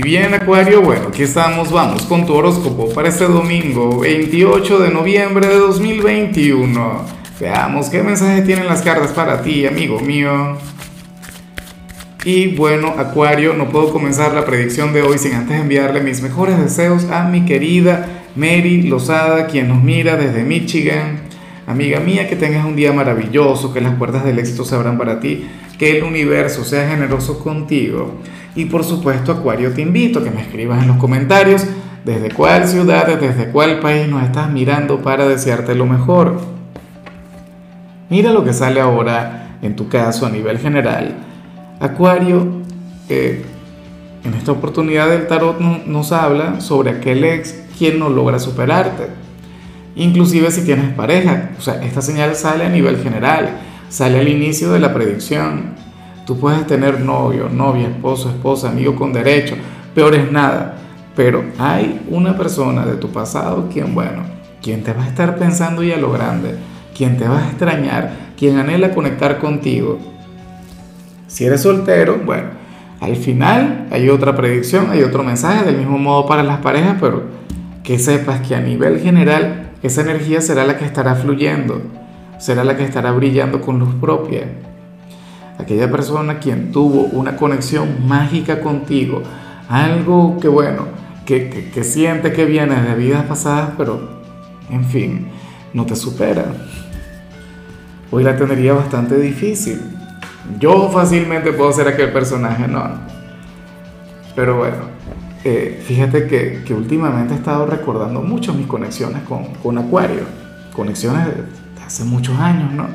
Y bien, Acuario, bueno, aquí estamos, vamos con tu horóscopo para este domingo, 28 de noviembre de 2021. Veamos qué mensaje tienen las cartas para ti, amigo mío. Y bueno, Acuario, no puedo comenzar la predicción de hoy sin antes enviarle mis mejores deseos a mi querida Mary Lozada, quien nos mira desde Michigan. Amiga mía, que tengas un día maravilloso, que las puertas del éxito se abran para ti, que el universo sea generoso contigo. Y por supuesto, Acuario, te invito a que me escribas en los comentarios desde cuál ciudad, desde cuál país nos estás mirando para desearte lo mejor. Mira lo que sale ahora en tu caso a nivel general. Acuario, eh, en esta oportunidad del tarot nos habla sobre aquel ex quien no logra superarte. Inclusive si tienes pareja, o sea, esta señal sale a nivel general, sale al inicio de la predicción. Tú puedes tener novio, novia, esposo, esposa, amigo con derecho, peor es nada. Pero hay una persona de tu pasado quien, bueno, quien te va a estar pensando y a lo grande, quien te va a extrañar, quien anhela conectar contigo. Si eres soltero, bueno, al final hay otra predicción, hay otro mensaje, del mismo modo para las parejas, pero que sepas que a nivel general esa energía será la que estará fluyendo, será la que estará brillando con luz propia aquella persona quien tuvo una conexión mágica contigo, algo que bueno, que, siente que viene de vidas pasadas, pero en fin, no te supera. Hoy la tendría bastante difícil. Yo fácilmente puedo ser aquel personaje, no. Pero bueno, eh, fíjate que, últimamente he estado recordando mucho mis conexiones con, con Acuario, conexiones de hace muchos años, ¿no?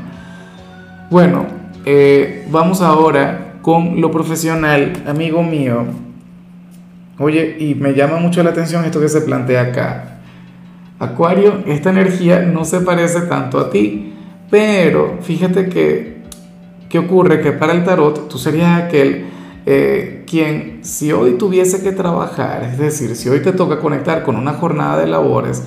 Bueno, eh, vamos ahora con lo profesional, amigo mío. Oye, y me llama mucho la atención esto que se plantea acá. Acuario, esta energía no se parece tanto a ti, pero fíjate que, ¿qué ocurre? Que para el tarot tú serías aquel eh, quien, si hoy tuviese que trabajar, es decir, si hoy te toca conectar con una jornada de labores,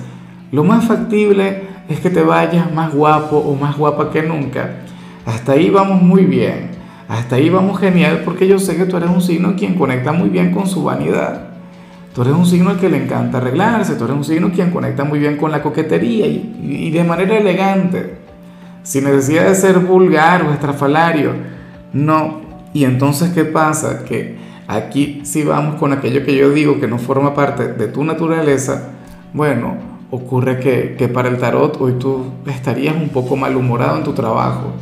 lo más factible es que te vayas más guapo o más guapa que nunca hasta ahí vamos muy bien. Hasta ahí vamos genial porque yo sé que tú eres un signo quien conecta muy bien con su vanidad. Tú eres un signo al que le encanta arreglarse, tú eres un signo quien conecta muy bien con la coquetería y, de manera elegante, sin necesidad de ser vulgar o estrafalario. No. Y entonces, ¿qué pasa? Que aquí si vamos con aquello que yo digo que no forma parte de tu naturaleza, bueno, ocurre que, que para el tarot hoy tú estarías un poco malhumorado en tu trabajo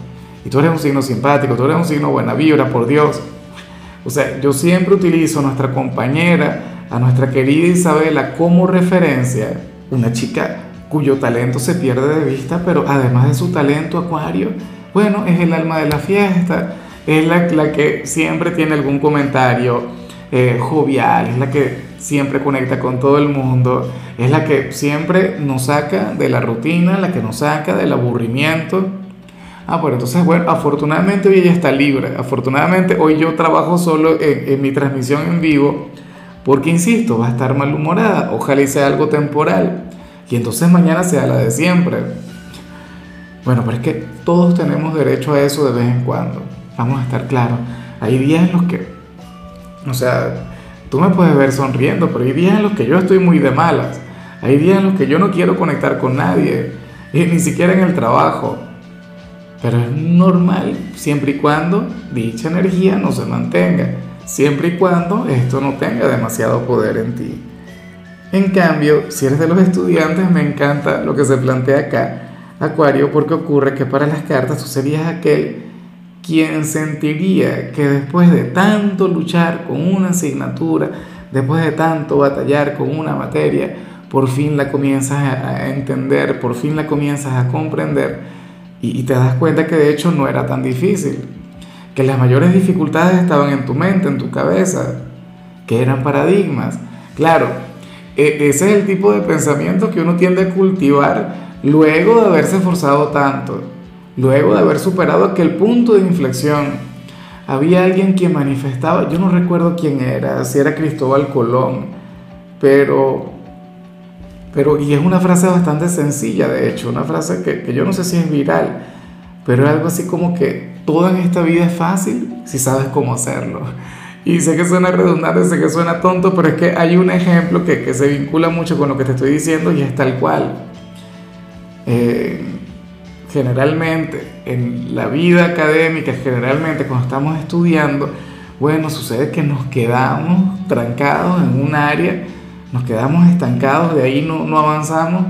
y tú eres un signo simpático, tú eres un signo buena vibra, por Dios. O sea, yo siempre utilizo a nuestra compañera, a nuestra querida Isabela como referencia, una chica cuyo talento se pierde de vista, pero además de su talento acuario, bueno, es el alma de la fiesta, es la, que siempre tiene algún comentario eh, jovial, es la que siempre conecta con todo el mundo, es la que siempre nos saca de la rutina, la que nos saca del aburrimiento. Ah, bueno, entonces, bueno, afortunadamente hoy ella está libre. Afortunadamente hoy yo trabajo solo en, mi transmisión en vivo, porque insisto, va a estar malhumorada. Ojalá y sea algo temporal. Y entonces mañana sea la de siempre. Bueno, pero es que todos tenemos derecho a eso de vez en cuando. Vamos a estar claros. Hay días en los que, o sea, tú me puedes ver sonriendo, pero hay días en los que yo estoy muy de malas. Hay días en los que yo no quiero conectar con nadie, ni siquiera en el trabajo. Pero es normal siempre y cuando dicha energía no se mantenga, siempre y cuando esto no tenga demasiado poder en ti. En cambio, si eres de los estudiantes, me encanta lo que se plantea acá, Acuario, porque ocurre que para las cartas tú serías aquel quien sentiría que después de tanto luchar con una asignatura, después de tanto batallar con una materia, por fin la comienzas a entender, por fin la comienzas a comprender y, te das cuenta que de hecho no era tan difícil, que las mayores dificultades estaban en tu mente, en tu cabeza, que eran paradigmas. Claro, e, ese es el tipo de pensamiento que uno tiende a cultivar luego de haberse esforzado tanto, luego de haber superado aquel punto de inflexión. Había alguien que manifestaba, yo no recuerdo quién era, si era Cristóbal Colón, pero pero, y es una frase bastante sencilla, de hecho, una frase que, que yo no sé si es viral, pero es algo así como que todo en esta vida es fácil si sabes cómo hacerlo. Y sé que suena redundante, sé que suena tonto, pero es que hay un ejemplo que, que se vincula mucho con lo que te estoy diciendo y es tal cual. Eh, generalmente en la vida académica, generalmente cuando estamos estudiando, bueno, sucede que nos quedamos trancados en un área, nos quedamos estancados, de ahí no, no avanzamos,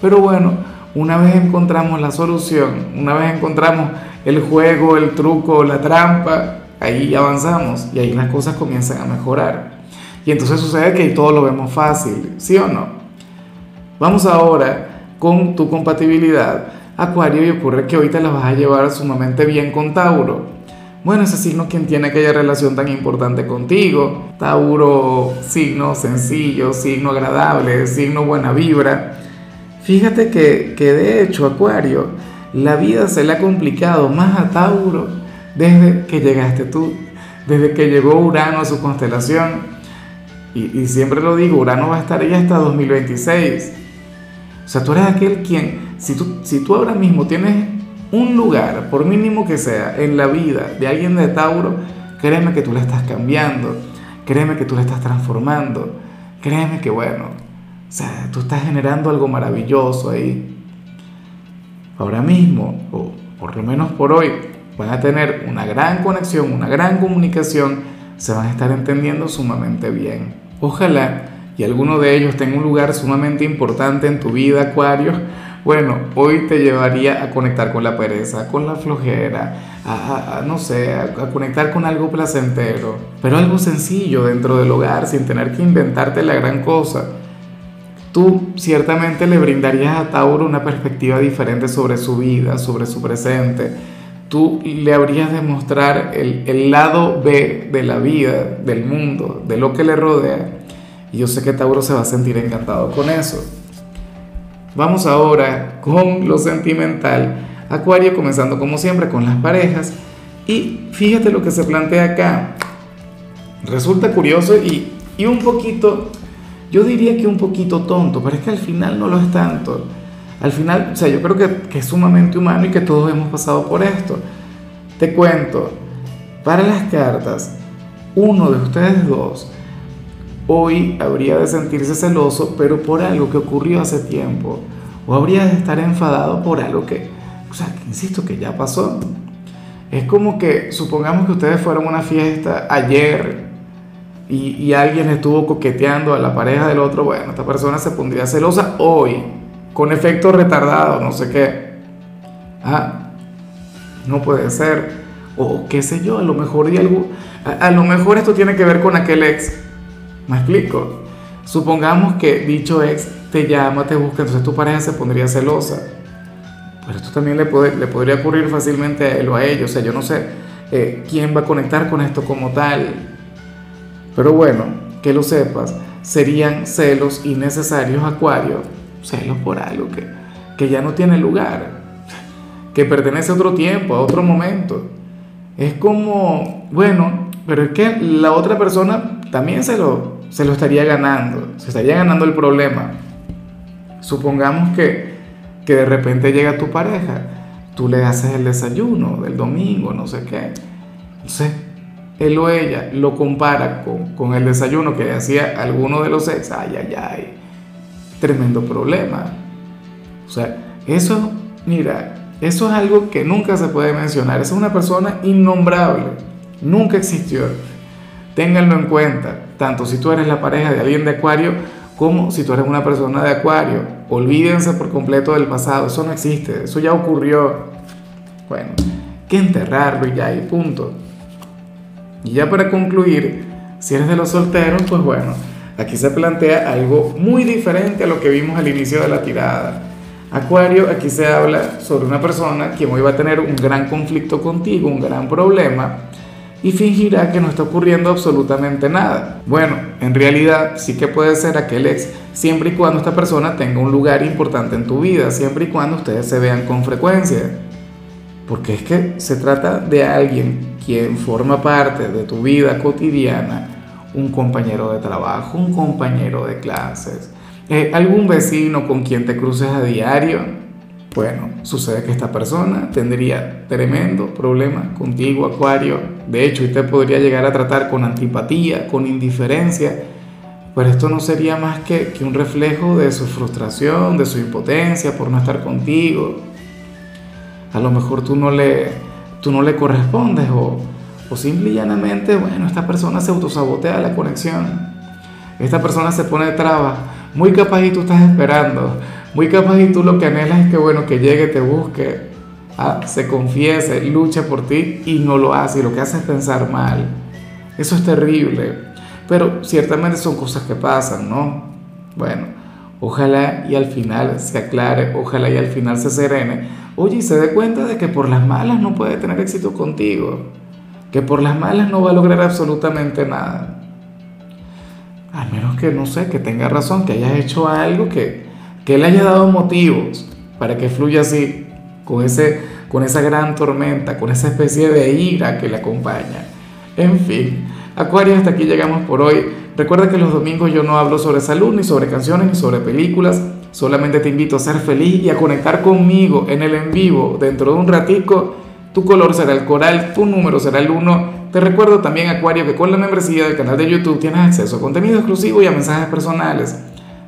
pero bueno, una vez encontramos la solución, una vez encontramos el juego, el truco, la trampa, ahí avanzamos y ahí las cosas comienzan a mejorar. Y entonces sucede que todo lo vemos fácil, ¿sí o no? Vamos ahora con tu compatibilidad, Acuario, y ocurre que hoy te la vas a llevar sumamente bien con Tauro. Bueno, ese signo quien tiene aquella relación tan importante contigo. Tauro, signo sencillo, signo agradable, signo buena vibra. Fíjate que, que de hecho, Acuario, la vida se le ha complicado más a Tauro desde que llegaste tú, desde que llegó Urano a su constelación. Y, y siempre lo digo, Urano va a estar ahí hasta 2026. O sea, tú eres aquel quien, si tú, si tú ahora mismo tienes un lugar, por mínimo que sea, en la vida de alguien de Tauro, créeme que tú le estás cambiando, créeme que tú le estás transformando, créeme que bueno, o sea, tú estás generando algo maravilloso ahí. Ahora mismo, o por lo menos por hoy, van a tener una gran conexión, una gran comunicación, se van a estar entendiendo sumamente bien. Ojalá y alguno de ellos tenga un lugar sumamente importante en tu vida, Acuario. Bueno, hoy te llevaría a conectar con la pereza, con la flojera, a, no sé, a, conectar con algo placentero, pero algo sencillo dentro del hogar sin tener que inventarte la gran cosa. Tú ciertamente le brindarías a Tauro una perspectiva diferente sobre su vida, sobre su presente. Tú le habrías de mostrar el, el lado B de la vida, del mundo, de lo que le rodea. Y yo sé que Tauro se va a sentir encantado con eso. Vamos ahora con lo sentimental. Acuario comenzando como siempre con las parejas. Y fíjate lo que se plantea acá. Resulta curioso y, y un poquito yo diría que un poquito tonto, pero es que al final no lo es tanto. Al final, o sea, yo creo que, que, es sumamente humano y que todos hemos pasado por esto. Te cuento, para las cartas, uno de ustedes dos hoy habría de sentirse celoso, pero por algo que ocurrió hace tiempo. O habría de estar enfadado por algo que, o sea, insisto, que ya pasó. Es como que, supongamos que ustedes fueron a una fiesta ayer y, alguien estuvo coqueteando a la pareja del otro, bueno, esta persona se pondría celosa hoy, con efecto retardado, no sé qué. Ah, no puede ser. O qué sé yo, a lo mejor de algo, a, lo mejor esto tiene que ver con aquel ex. ¿Me explico? Supongamos que dicho ex te llama, te busca, entonces tu pareja se pondría celosa. Pero esto también le, puede, podría ocurrir fácilmente a él o a ella. O sea, yo no sé eh, quién va a conectar con esto como tal. Pero bueno, que lo sepas, serían celos innecesarios, Acuario, celos por algo que, que ya no tiene lugar, que pertenece a otro tiempo, a otro momento. Es como, bueno, pero es que la otra persona también se lo, se lo estaría ganando, se estaría ganando el problema. Supongamos que, que de repente llega tu pareja, tú le haces el desayuno del domingo, no sé qué. Sé, él o ella lo compara con, con el desayuno que hacía alguno de los ex, ay, ay, ay, tremendo problema. O sea, eso, mira, eso es algo que nunca se puede mencionar. Esa es una persona innombrable, nunca existió. Ténganlo en cuenta, tanto si tú eres la pareja de alguien de Acuario como si tú eres una persona de Acuario. Olvídense por completo del pasado, eso no existe, eso ya ocurrió. Bueno, que enterrarlo y ya, y punto. Y ya para concluir, si eres de los solteros, pues bueno, aquí se plantea algo muy diferente a lo que vimos al inicio de la tirada. Acuario, aquí se habla sobre una persona que hoy va a tener un gran conflicto contigo, un gran problema, y fingirá que no está ocurriendo absolutamente nada. Bueno, en realidad sí que puede ser aquel ex, siempre y cuando esta persona tenga un lugar importante en tu vida, siempre y cuando ustedes se vean con frecuencia. Porque es que se trata de alguien quien forma parte de tu vida cotidiana, un compañero de trabajo, un compañero de clases, eh, algún vecino con quien te cruces a diario. Bueno, sucede que esta persona tendría tremendo problema contigo, Acuario. De hecho, usted podría llegar a tratar con antipatía, con indiferencia. Pero esto no sería más que, que un reflejo de su frustración, de su impotencia por no estar contigo. A lo mejor tú no le, tú no le correspondes o, o simple y llanamente, bueno, esta persona se autosabotea la conexión. Esta persona se pone de traba. Muy capaz y tú estás esperando muy capaz y tú lo que anhelas es que, bueno, que llegue, te busque, ah, se confiese, luche por ti y no lo hace y lo que hace es pensar mal. Eso es terrible. Pero ciertamente son cosas que pasan, ¿no? Bueno, ojalá y al final se aclare, ojalá y al final se serene. Oye, y se dé cuenta de que por las malas no puede tener éxito contigo. Que por las malas no va a lograr absolutamente nada. A menos que, no sé, que tenga razón, que hayas hecho algo que, que Él haya dado motivos para que fluya así, con, ese, con esa gran tormenta, con esa especie de ira que le acompaña. En fin, Acuario, hasta aquí llegamos por hoy. Recuerda que los domingos yo no hablo sobre salud, ni sobre canciones, ni sobre películas. Solamente te invito a ser feliz y a conectar conmigo en el en vivo dentro de un ratico. Tu color será el coral, tu número será el 1. Te recuerdo también, Acuario, que con la membresía del canal de YouTube tienes acceso a contenido exclusivo y a mensajes personales